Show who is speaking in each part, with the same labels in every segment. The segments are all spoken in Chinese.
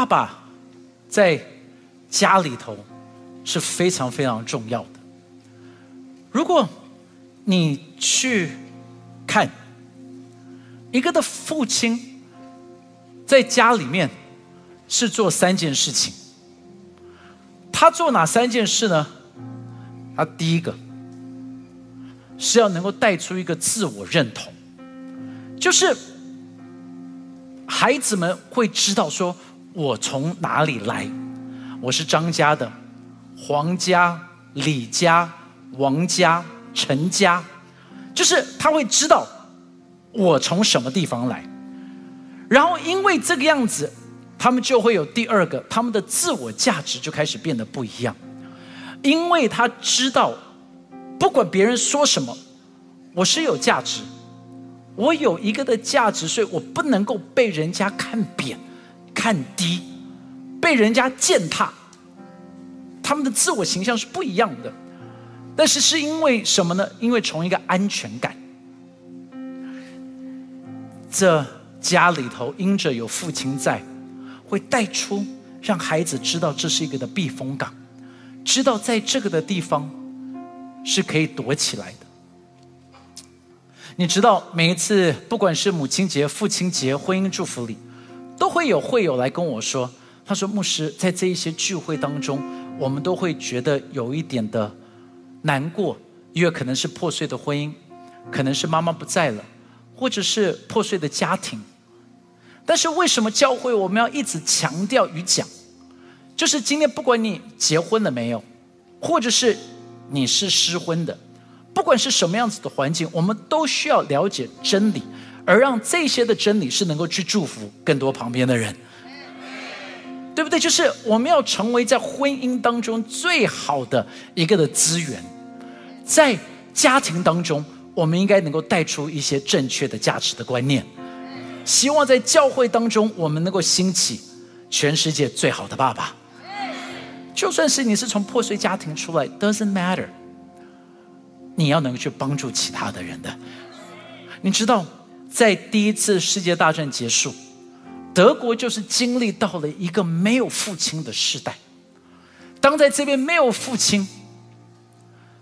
Speaker 1: 爸爸在家里头是非常非常重要的。如果你去看一个的父亲在家里面是做三件事情，他做哪三件事呢？他第一个是要能够带出一个自我认同，就是孩子们会知道说，我从哪里来，我是张家的，黄家、李家、王家、陈家，就是他会知道我从什么地方来，然后因为这个样子，他们就会有第二个，他们的自我价值就开始变得不一样。因为他知道，不管别人说什么，我是有价值，我有一个的价值，所以我不能够被人家看扁、看低，被人家践踏。他们的自我形象是不一样的，但是是因为什么呢？因为从一个安全感，这家里头因着有父亲在，会带出让孩子知道这是一个的避风港。知道在这个的地方是可以躲起来的。你知道，每一次不管是母亲节、父亲节、婚姻祝福礼，都会有会友来跟我说：“他说，牧师，在这一些聚会当中，我们都会觉得有一点的难过，因为可能是破碎的婚姻，可能是妈妈不在了，或者是破碎的家庭。但是为什么教会我们要一直强调与讲？”就是今天，不管你结婚了没有，或者是你是失婚的，不管是什么样子的环境，我们都需要了解真理，而让这些的真理是能够去祝福更多旁边的人，对不对？就是我们要成为在婚姻当中最好的一个的资源，在家庭当中，我们应该能够带出一些正确的价值的观念，希望在教会当中，我们能够兴起全世界最好的爸爸。就算是你是从破碎家庭出来，doesn't matter。你要能够去帮助其他的人的。你知道，在第一次世界大战结束，德国就是经历到了一个没有父亲的时代。当在这边没有父亲，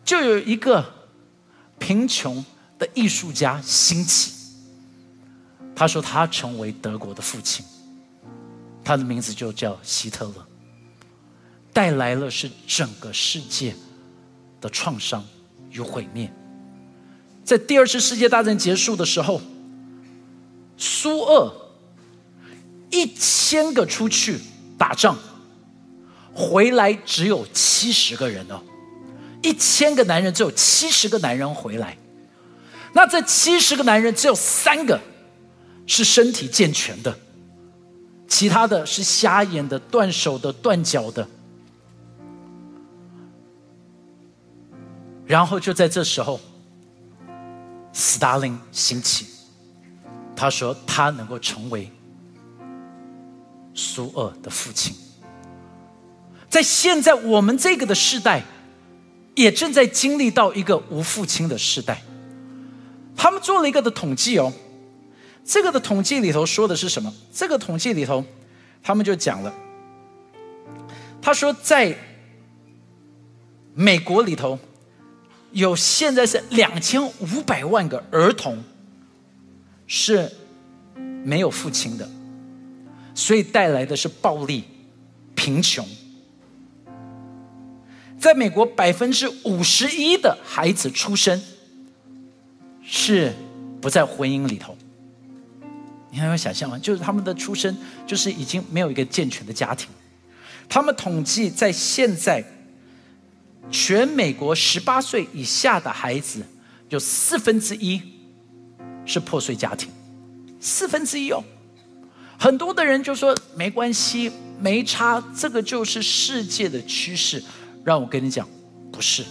Speaker 1: 就有一个贫穷的艺术家兴起。他说他成为德国的父亲，他的名字就叫希特勒。带来了是整个世界的创伤与毁灭。在第二次世界大战结束的时候，苏俄一千个出去打仗，回来只有七十个人哦，一千个男人只有七十个男人回来。那这七十个男人只有三个是身体健全的，其他的是瞎眼的、断手的、断脚的。然后就在这时候，斯大林兴起，他说他能够成为苏俄的父亲。在现在我们这个的时代，也正在经历到一个无父亲的时代。他们做了一个的统计哦，这个的统计里头说的是什么？这个统计里头，他们就讲了，他说在美国里头。有现在是两千五百万个儿童是没有父亲的，所以带来的是暴力、贫穷。在美国，百分之五十一的孩子出生是不在婚姻里头。你还有想象吗？就是他们的出生就是已经没有一个健全的家庭。他们统计在现在。全美国十八岁以下的孩子，有四分之一是破碎家庭，四分之一哦。很多的人就说没关系，没差，这个就是世界的趋势。让我跟你讲，不是，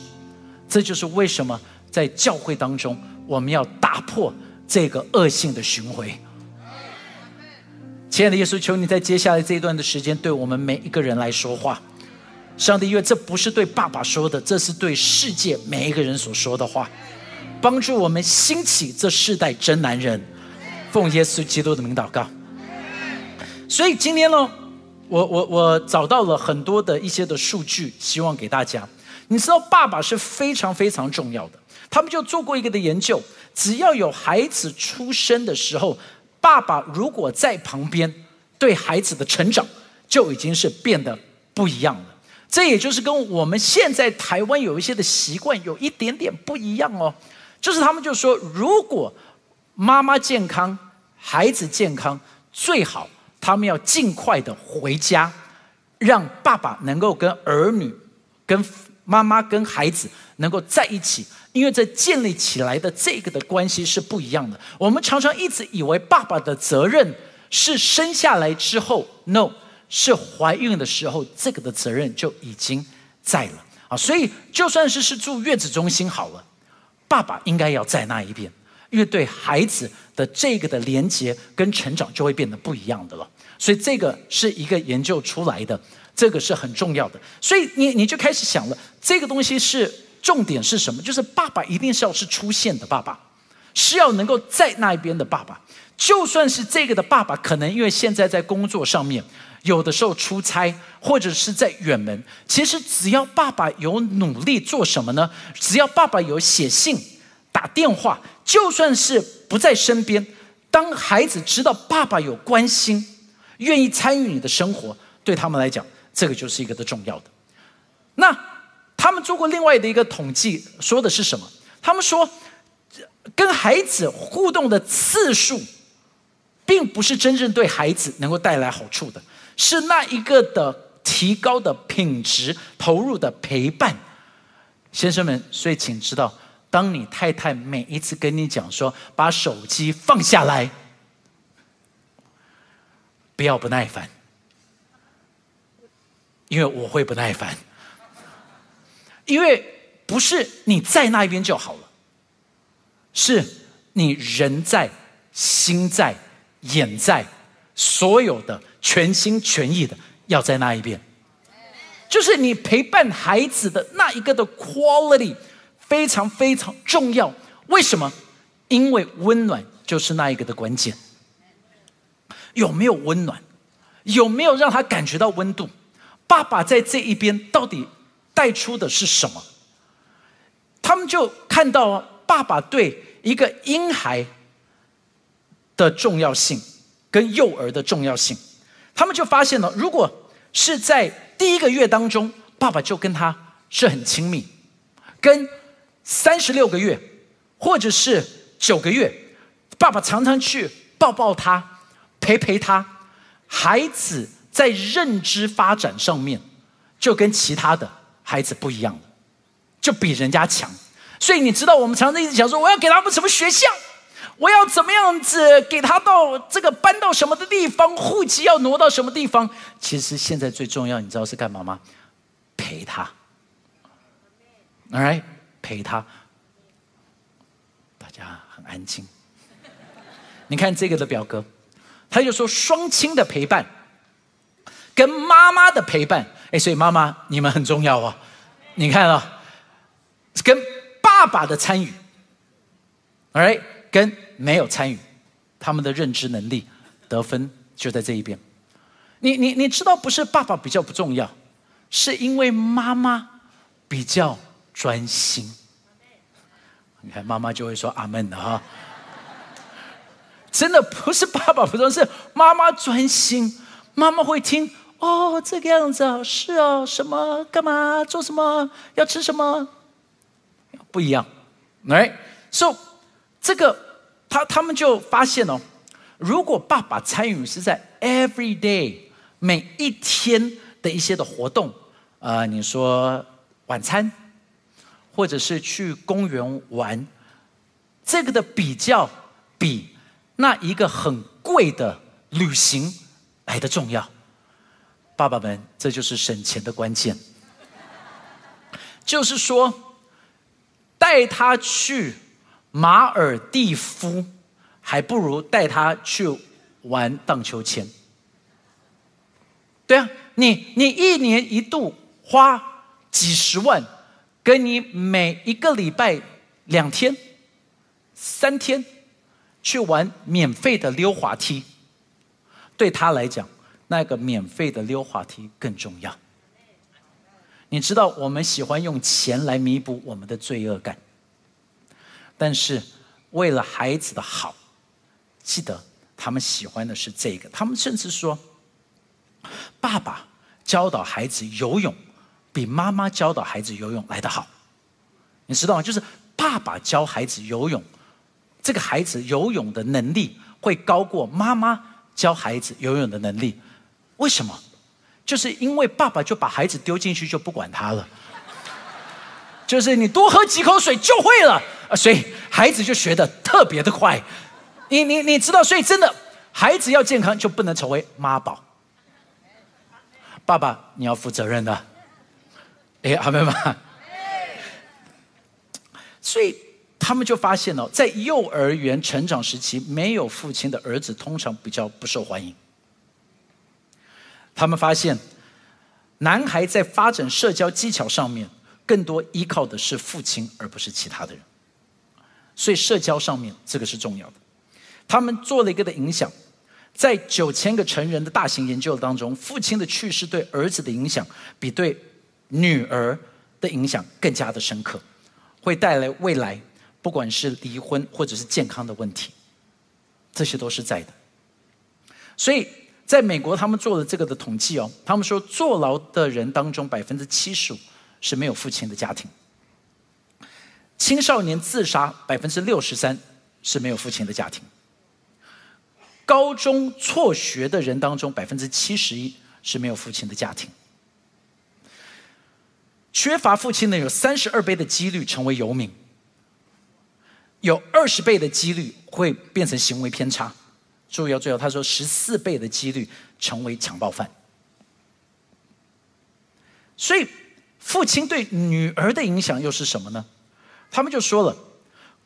Speaker 1: 这就是为什么在教会当中，我们要打破这个恶性的循环。亲爱的耶稣，求你在接下来这一段的时间，对我们每一个人来说话。上帝，因为这不是对爸爸说的，这是对世界每一个人所说的话，帮助我们兴起这世代真男人，奉耶稣基督的名祷告。所以今天呢，我我我找到了很多的一些的数据，希望给大家。你知道，爸爸是非常非常重要的。他们就做过一个的研究，只要有孩子出生的时候，爸爸如果在旁边，对孩子的成长就已经是变得不一样了。这也就是跟我们现在台湾有一些的习惯有一点点不一样哦。就是他们就说，如果妈妈健康，孩子健康，最好他们要尽快的回家，让爸爸能够跟儿女、跟妈妈、跟孩子能够在一起，因为这建立起来的这个的关系是不一样的。我们常常一直以为爸爸的责任是生下来之后，no，是怀孕的时候，这个的责任就已经在了啊。所以就算是是住月子中心好了。爸爸应该要在那一边，因为对孩子的这个的连接跟成长就会变得不一样的了。所以这个是一个研究出来的，这个是很重要的。所以你你就开始想了，这个东西是重点是什么？就是爸爸一定是要是出现的爸爸，是要能够在那一边的爸爸。就算是这个的爸爸，可能因为现在在工作上面，有的时候出差或者是在远门，其实只要爸爸有努力做什么呢？只要爸爸有写信、打电话，就算是不在身边，当孩子知道爸爸有关心、愿意参与你的生活，对他们来讲，这个就是一个的重要的。那他们做过另外的一个统计，说的是什么？他们说，跟孩子互动的次数。并不是真正对孩子能够带来好处的，是那一个的提高的品质投入的陪伴，先生们，所以请知道，当你太太每一次跟你讲说把手机放下来，不要不耐烦，因为我会不耐烦，因为不是你在那一边就好了，是你人在心在。眼在，所有的全心全意的要在那一边，就是你陪伴孩子的那一个的 quality 非常非常重要。为什么？因为温暖就是那一个的关键。有没有温暖？有没有让他感觉到温度？爸爸在这一边到底带出的是什么？他们就看到爸爸对一个婴孩。的重要性跟幼儿的重要性，他们就发现了，如果是在第一个月当中，爸爸就跟他是很亲密；跟三十六个月或者是九个月，爸爸常常去抱抱他、陪陪他，孩子在认知发展上面就跟其他的孩子不一样了，就比人家强。所以你知道，我们常常一直讲说，我要给他们什么学校？我要怎么样子给他到这个搬到什么的地方？户籍要挪到什么地方？其实现在最重要，你知道是干嘛吗？陪他，right？陪他。大家很安静。你看这个的表格，他就说双亲的陪伴，跟妈妈的陪伴。哎，所以妈妈你们很重要哦。你看啊，跟爸爸的参与，right？跟没有参与，他们的认知能力得分就在这一边。你你你知道不是爸爸比较不重要，是因为妈妈比较专心。你看妈妈就会说阿门的哈。真的不是爸爸不重要，是妈妈专心。妈妈会听哦，这个样子啊，是哦，什么干嘛做什么要吃什么，不一样。来，so 这个。他他们就发现哦，如果爸爸参与是在 every day 每一天的一些的活动，啊，你说晚餐，或者是去公园玩，这个的比较比那一个很贵的旅行来的重要。爸爸们，这就是省钱的关键，就是说带他去。马尔蒂夫还不如带他去玩荡秋千。对啊，你你一年一度花几十万，跟你每一个礼拜两天、三天去玩免费的溜滑梯，对他来讲那个免费的溜滑梯更重要。你知道，我们喜欢用钱来弥补我们的罪恶感，但是为了孩子的好，记得他们喜欢的是这个。他们甚至说，爸爸教导孩子游泳，比妈妈教导孩子游泳来得好。你知道吗？就是爸爸教孩子游泳，这个孩子游泳的能力会高过妈妈教孩子游泳的能力。为什么？就是因为爸爸就把孩子丢进去就不管他了，就是你多喝几口水就会了，啊所以孩子就学的特别的快。你你你知道，所以真的孩子要健康就不能成为妈宝，爸爸你要负责任的。哎，好没有吗？所以他们就发现哦，在幼儿园成长时期，没有父亲的儿子通常比较不受欢迎。他们发现，男孩在发展社交技巧上面，更多依靠的是父亲，而不是其他的人。所以社交上面这个是重要的。他们做了一个的影响，在九千个成人的大型研究当中，父亲的去世对儿子的影响，比对女儿的影响更加的深刻，会带来未来不管是离婚或者是健康的问题，这些都是在的。所以。在美国，他们做了这个的统计哦，他们说坐牢的人当中，百分之七十五是没有父亲的家庭；青少年自杀，百分之六十三是没有父亲的家庭；高中辍学的人当中，百分之七十一是没有父亲的家庭；缺乏父亲的有三十二倍的几率成为游民，有二十倍的几率会变成行为偏差。注意要注意，他说十四倍的几率成为强暴犯。所以，父亲对女儿的影响又是什么呢？他们就说了，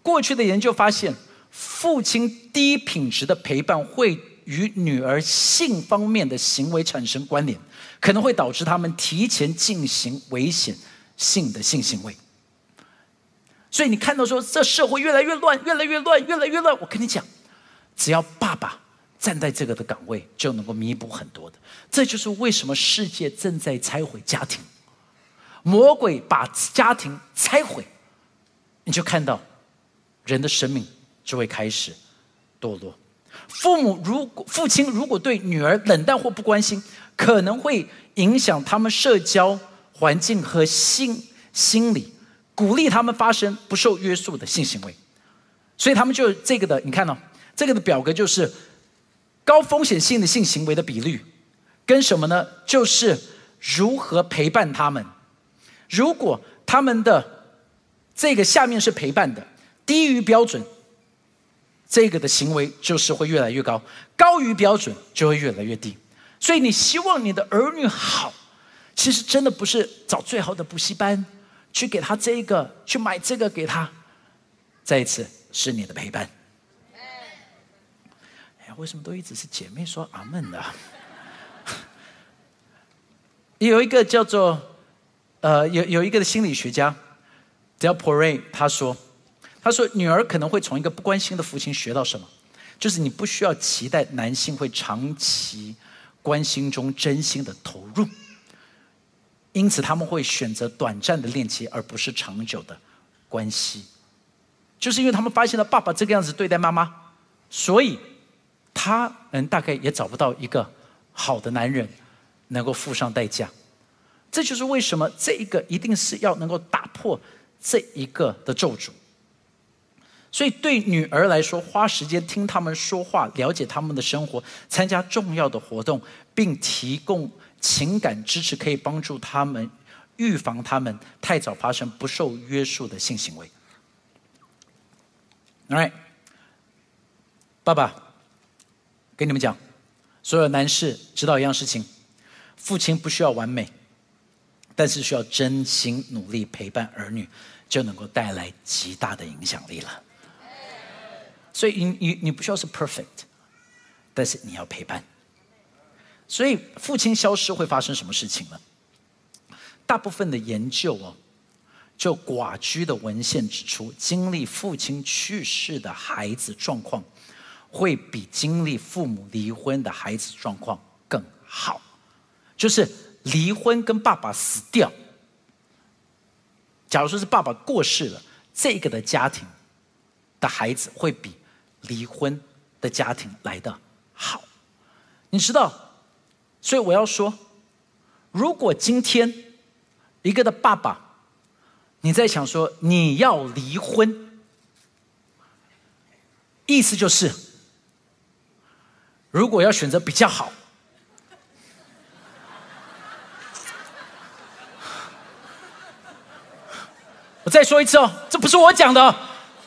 Speaker 1: 过去的研究发现，父亲低品质的陪伴会与女儿性方面的行为产生关联，可能会导致他们提前进行危险性的性行为。所以，你看到说这社会越来越乱，越来越乱，越来越乱。我跟你讲。只要爸爸站在这个的岗位，就能够弥补很多的。这就是为什么世界正在拆毁家庭，魔鬼把家庭拆毁，你就看到人的生命就会开始堕落。父母如果父亲如果对女儿冷淡或不关心，可能会影响他们社交环境和心心理，鼓励他们发生不受约束的性行为。所以他们就这个的，你看到。这个的表格就是高风险性的性行为的比率，跟什么呢？就是如何陪伴他们。如果他们的这个下面是陪伴的，低于标准，这个的行为就是会越来越高；高于标准就会越来越低。所以你希望你的儿女好，其实真的不是找最好的补习班去给他这个，去买这个给他。再一次，是你的陪伴。哎为什么都一直是姐妹说阿门的？有一个叫做呃，有有一个心理学家叫 Poray，他说，他说女儿可能会从一个不关心的父亲学到什么，就是你不需要期待男性会长期关心中真心的投入，因此他们会选择短暂的恋情，而不是长久的关系，就是因为他们发现了爸爸这个样子对待妈妈，所以。他们，大概也找不到一个好的男人能够付上代价。这就是为什么这一个一定是要能够打破这一个的咒诅。所以对女儿来说，花时间听他们说话，了解他们的生活，参加重要的活动，并提供情感支持，可以帮助他们预防他们太早发生不受约束的性行为。Alright，爸爸。跟你们讲，所有男士知道一样事情：父亲不需要完美，但是需要真心努力陪伴儿女，就能够带来极大的影响力了。所以你你你不需要是 perfect，但是你要陪伴。所以父亲消失会发生什么事情呢？大部分的研究哦，就寡居的文献指出，经历父亲去世的孩子状况。会比经历父母离婚的孩子状况更好，就是离婚跟爸爸死掉。假如说是爸爸过世了，这个的家庭的孩子会比离婚的家庭来的好。你知道，所以我要说，如果今天一个的爸爸，你在想说你要离婚，意思就是，如果要选择比较好。我再说一次哦，这不是我讲的，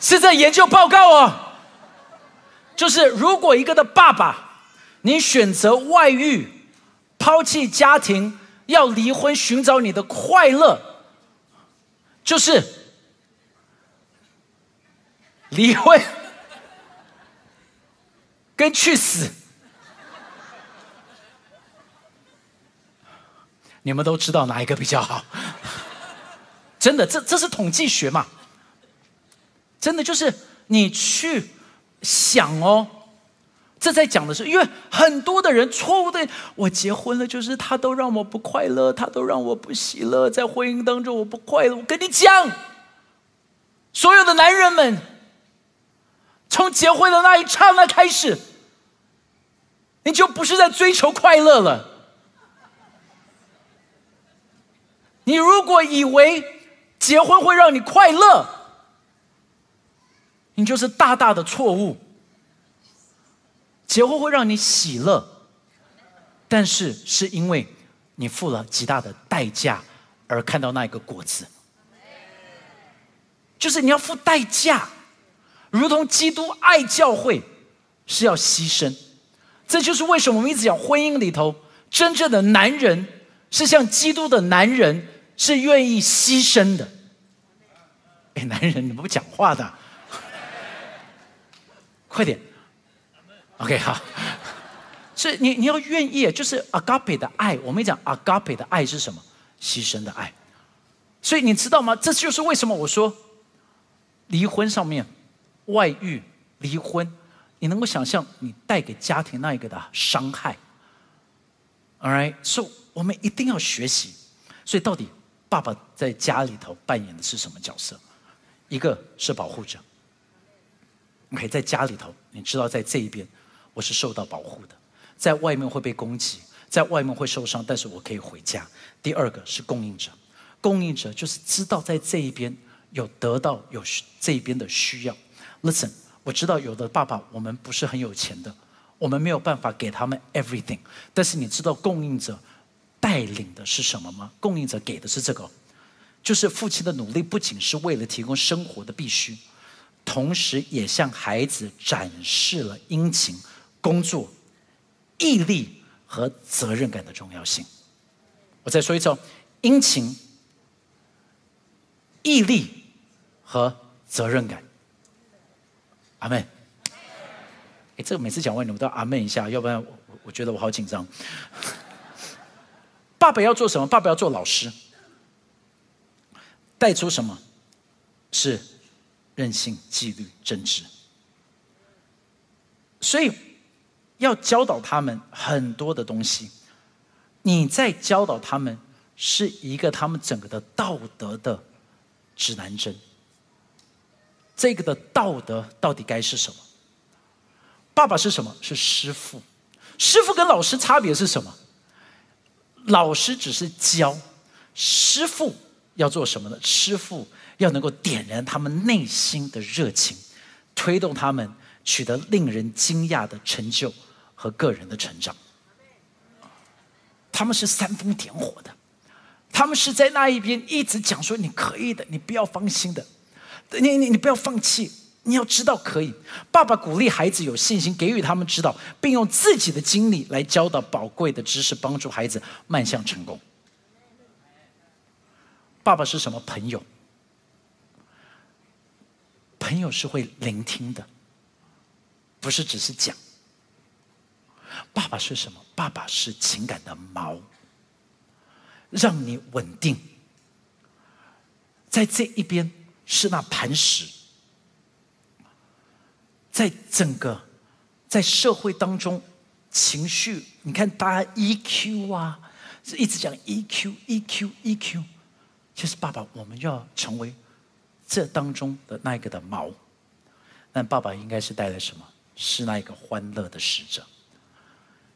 Speaker 1: 是在研究报告哦。就是如果一个的爸爸，你选择外遇、抛弃家庭、要离婚、寻找你的快乐，就是离婚跟去死。你们都知道哪一个比较好？真的，这这是统计学嘛？真的就是你去想哦，这在讲的是，因为很多的人错误的，我结婚了，就是他都让我不快乐，他都让我不喜乐，在婚姻当中我不快乐。我跟你讲，所有的男人们，从结婚的那一刹那开始，你就不是在追求快乐了。你如果以为，结婚会让你快乐，你就是大大的错误。结婚会让你喜乐，但是是因为你付了极大的代价而看到那一个果子，就是你要付代价，如同基督爱教会是要牺牲。这就是为什么我们一直讲婚姻里头真正的男人是像基督的男人，是愿意牺牲的。男人，你不讲话的，快点，OK 好，所以你你要愿意，就是 agape 的爱。我们讲 agape 的爱是什么？牺牲的爱。所以你知道吗？这就是为什么我说离婚上面外遇离婚，你能够想象你带给家庭那一个的伤害？All right，所以我们一定要学习。所以到底爸爸在家里头扮演的是什么角色？一个是保护者，OK，在家里头，你知道，在这一边我是受到保护的，在外面会被攻击，在外面会受伤，但是我可以回家。第二个是供应者，供应者就是知道在这一边有得到有这一边的需要。Listen，我知道有的爸爸我们不是很有钱的，我们没有办法给他们 everything，但是你知道供应者带领的是什么吗？供应者给的是这个。就是父亲的努力，不仅是为了提供生活的必须，同时也向孩子展示了殷勤、工作、毅力和责任感的重要性。我再说一次哦，殷勤、毅力和责任感。阿门。哎，这个每次讲完你们都要阿门一下，要不然我我觉得我好紧张。爸爸要做什么？爸爸要做老师。带出什么？是任性、纪律、正直。所以要教导他们很多的东西。你在教导他们是一个他们整个的道德的指南针。这个的道德到底该是什么？爸爸是什么？是师傅。师傅跟老师差别是什么？老师只是教，师傅。要做什么呢？师傅要能够点燃他们内心的热情，推动他们取得令人惊讶的成就和个人的成长。他们是煽风点火的，他们是在那一边一直讲说：“你可以的，你不要放心的，你你你不要放弃，你要知道可以。”爸爸鼓励孩子有信心，给予他们指导，并用自己的经历来教导宝贵的知识，帮助孩子迈向成功。爸爸是什么朋友？朋友是会聆听的，不是只是讲。爸爸是什么？爸爸是情感的锚，让你稳定。在这一边是那磐石，在整个在社会当中，情绪，你看大家 EQ 啊，一直讲 EQ，EQ，EQ。其实爸爸，我们要成为这当中的那一个的毛。但爸爸应该是带来什么？是那一个欢乐的使者。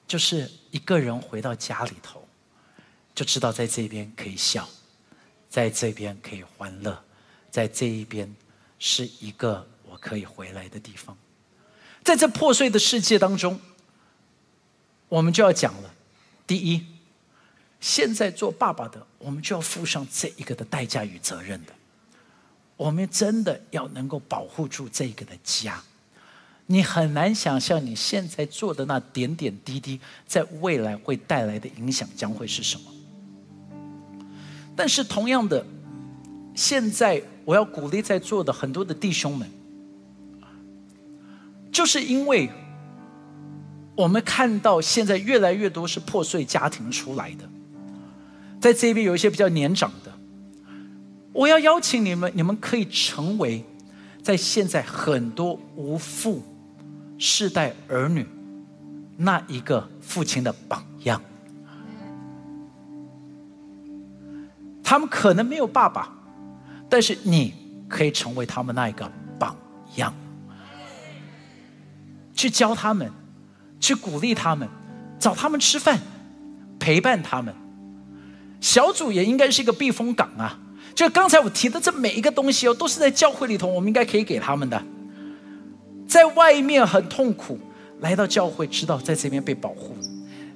Speaker 1: 就是一个人回到家里头，就知道在这边可以笑，在这边可以欢乐，在这一边是一个我可以回来的地方。在这破碎的世界当中，我们就要讲了。第一，现在做爸爸的，我们就要付上这一个的代价与责任的。我们真的要能够保护住这个的家。你很难想象你现在做的那点点滴滴，在未来会带来的影响将会是什么。但是同样的，现在我要鼓励在座的很多的弟兄们。就是因为我们看到现在越来越多是破碎家庭出来的，在这边有一些比较年长的，我要邀请你们，你们可以成为在现在很多无父世代儿女那一个父亲的榜样。他们可能没有爸爸，但是你可以成为他们那一个榜样。去教他们，去鼓励他们，找他们吃饭，陪伴他们。小组也应该是一个避风港啊！就刚才我提的这每一个东西哦，都是在教会里头，我们应该可以给他们的。在外面很痛苦，来到教会，知道在这边被保护，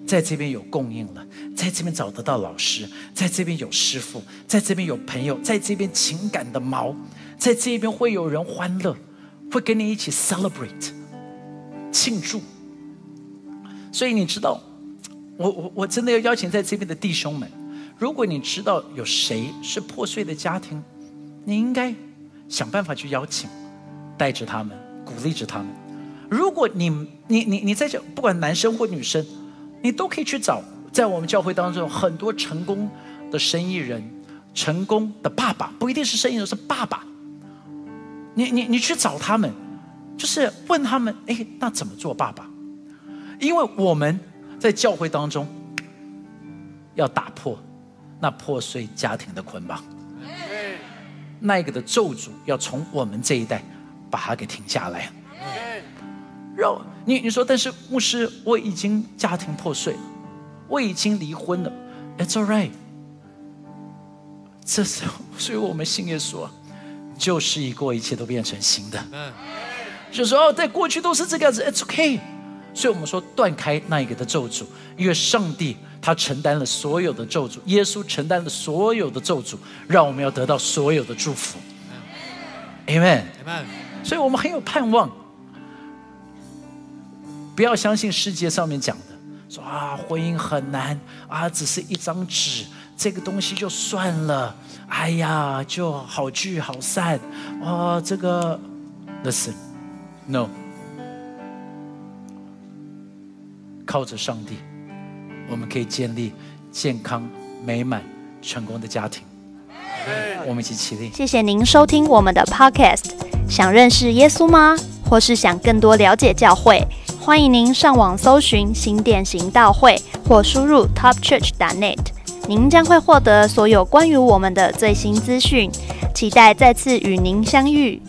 Speaker 1: 在这边有供应了，在这边找得到老师，在这边有师傅，在这边有朋友，在这边情感的锚，在这边会有人欢乐，会跟你一起 celebrate。庆祝，所以你知道，我我我真的要邀请在这边的弟兄们，如果你知道有谁是破碎的家庭，你应该想办法去邀请，带着他们，鼓励着他们。如果你你你你在这，不管男生或女生，你都可以去找，在我们教会当中很多成功的生意人，成功的爸爸，不一定是生意人，是爸爸。你你你去找他们。就是问他们，哎，那怎么做，爸爸？因为我们在教会当中要打破那破碎家庭的捆绑，那个的咒诅要从我们这一代把它给停下来。让你你说，但是牧师，我已经家庭破碎了，我已经离婚了。It's all right。这时候，所以我们信耶稣，旧事已过，一切都变成新的。就说哦，在过去都是这个样子，It's okay。所以我们说断开那一个的咒诅，因为上帝他承担了所有的咒诅，耶稣承担了所有的咒诅，让我们要得到所有的祝福。Amen。所以我们很有盼望。不要相信世界上面讲的，说啊婚姻很难啊，只是一张纸，这个东西就算了。哎呀，就好聚好散。啊，这个，Listen。靠着上帝，我们可以建立健康、美满、成功的家庭。我们一起起立。
Speaker 2: 谢谢您收听我们的 Podcast。想认识耶稣吗？或是想更多了解教会？欢迎您上网搜寻新典行道会，或输入 TopChurch.net，您将会获得所有关于我们的最新资讯。期待再次与您相遇。